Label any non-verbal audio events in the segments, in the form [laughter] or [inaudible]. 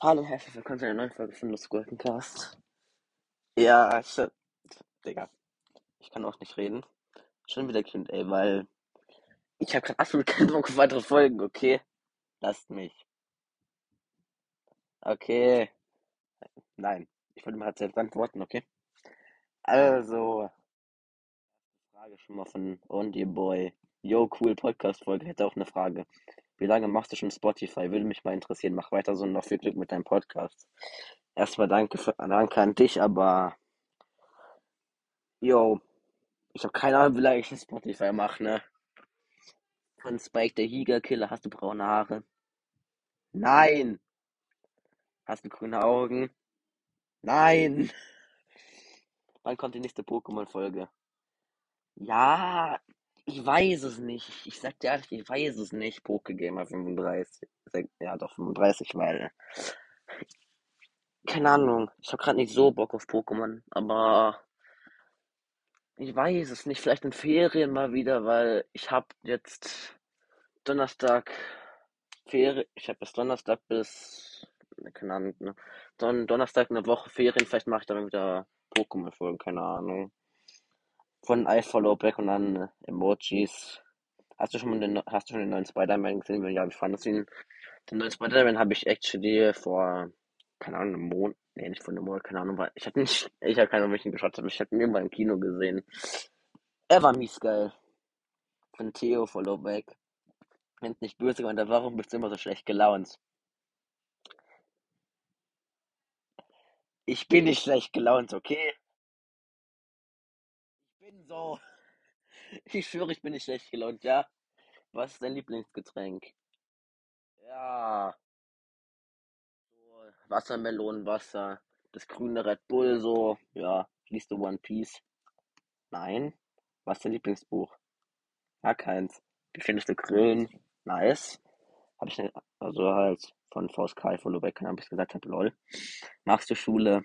Hallo, herzlich willkommen zu einer neuen Folge von Lust Cast. Ja, ich, Digga, ich kann auch nicht reden. Schon wieder Kind, ey, weil ich habe gerade absolut [laughs] keinen Bock auf weitere Folgen, okay? Lasst mich. Okay. Nein, ich wollte mal halt selbst antworten, okay? Also, Frage schon mal von Only Boy. Yo, cool Podcast-Folge. Hätte auch eine Frage. Wie lange machst du schon Spotify? Würde mich mal interessieren. Mach weiter so und noch viel Glück mit deinem Podcast. Erstmal danke, für, danke an dich, aber yo, ich habe keine Ahnung, wie lange ich Spotify mache, ne? Von Spike der Higa-Killer hast du braune Haare? Nein! Hast du grüne Augen? Nein! Wann kommt die nächste Pokémon-Folge? Ja, ich weiß es nicht. Ich sag dir ehrlich, ich weiß es nicht. Pokegamer 35. Ja, doch 35, weil. Keine Ahnung. Ich hab grad nicht so Bock auf Pokémon, aber. Ich weiß es nicht. Vielleicht in Ferien mal wieder, weil ich hab jetzt Donnerstag Ferien. Ich hab bis Donnerstag bis. Keine Ahnung, ne? Don Donnerstag eine Woche Ferien. Vielleicht mache ich dann wieder Pokémon-Folgen, keine Ahnung von I Follow Back und dann Emojis. Hast du schon den, hast du schon den neuen Spider-Man gesehen? Ja, wie fandest du ihn? Den neuen Spider-Man habe ich actually vor, keine Ahnung, einem Monat, nee, nicht vor einem Monat, keine Ahnung, weil ich hatte nicht, [laughs] ich habe keine Ahnung, welchen geschaut habe. Ich hatte ihn irgendwann im Kino gesehen. Er war mies geil. Von Theo Followback. Wenn nicht böse gemeint, warum bist du immer so schlecht gelaunt? Ich bin nicht schlecht gelaunt, okay? So. [laughs] Ich schwöre, ich bin nicht schlecht gelaunt, ja. Was ist dein Lieblingsgetränk? Ja. So, Wassermelonenwasser. Das grüne Red Bull, so. Ja. Liest du One Piece? Nein. Was ist dein Lieblingsbuch? Ja, keins. Wie findest du Grillen? Nice. Hab ich nicht, also halt von Kai von Lubeck, habe ich gesagt habe, lol. Magst du Schule?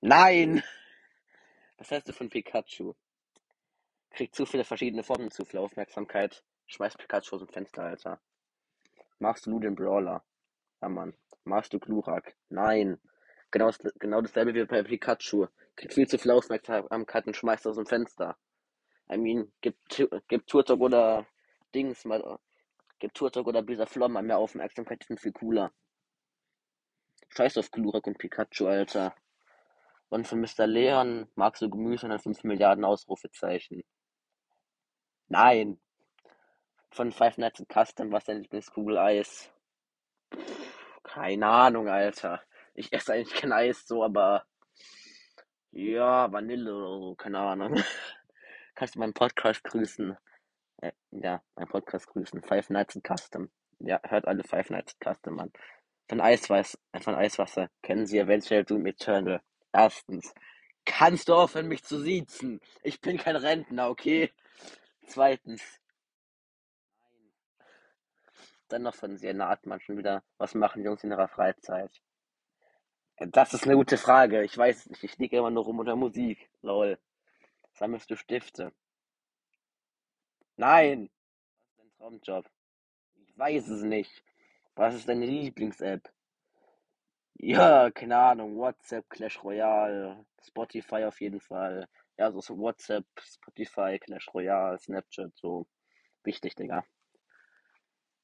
Nein! Was hältst du von Pikachu? Kriegt zu viele verschiedene Formen, zu viel Aufmerksamkeit. Schmeißt Pikachu aus dem Fenster, Alter. Magst du den Brawler? Ja, Mann. Magst du Glurak? Nein. Genau, genau dasselbe wie bei Pikachu. Kriegt viel zu viel Aufmerksamkeit und schmeißt aus dem Fenster. I mean, gibt, gibt Turtok oder Dings mal, gibt Turtok oder Bisa Flom mal mehr Aufmerksamkeit, die sind viel cooler. Scheiß auf Glurak und Pikachu, Alter. Und von Mr. Leon magst du Gemüse und 5 Milliarden Ausrufezeichen. Nein. Von Five Nights at Custom, was dein Lieblingskugel-Eis? Keine Ahnung, Alter. Ich esse eigentlich kein Eis so, aber ja, Vanille oder so, keine Ahnung. [laughs] Kannst du meinen Podcast grüßen? Äh, ja, meinen Podcast grüßen. Five Nights at Custom. Ja, hört alle Five Nights at Custom an. Von Eisweiß, von Eiswasser kennen Sie Eventual Doom Eternal. Erstens, kannst du aufhören, mich zu siezen? Ich bin kein Rentner, okay? Zweitens. Dann noch von Sienna Atman schon wieder. Was machen Jungs in ihrer Freizeit? Das ist eine gute Frage. Ich weiß nicht. Ich liege immer nur rum unter Musik. Lol. Sammelst du Stifte? Nein. Was ist dein Traumjob? Ich weiß es nicht. Was ist deine Lieblings-App? Ja, keine Ahnung, WhatsApp, Clash Royale, Spotify auf jeden Fall. Ja, so, WhatsApp, Spotify, Clash Royale, Snapchat, so wichtig, Digga.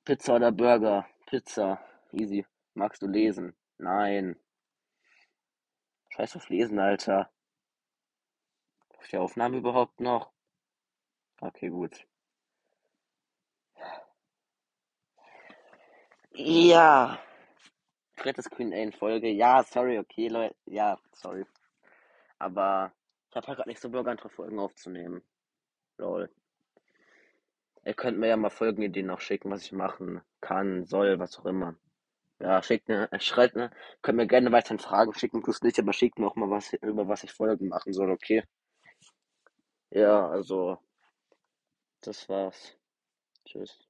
Pizza oder Burger? Pizza, easy. Magst du lesen? Nein. Scheiß auf Lesen, Alter. Ist die Aufnahme überhaupt noch? Okay, gut. Ja drittes Q&A in Folge. Ja, sorry, okay, Leute. Ja, sorry. Aber ich habe halt gerade nicht so Bock, andere Folgen aufzunehmen. Lol. Ihr könnt mir ja mal Folgenideen noch schicken, was ich machen kann, soll, was auch immer. Ja, schickt mir, äh, schreibt mir, könnt mir gerne weiterhin Fragen schicken, plus nicht, aber schickt mir auch mal was, über was ich Folgen machen soll, okay? Ja, also, das war's. Tschüss.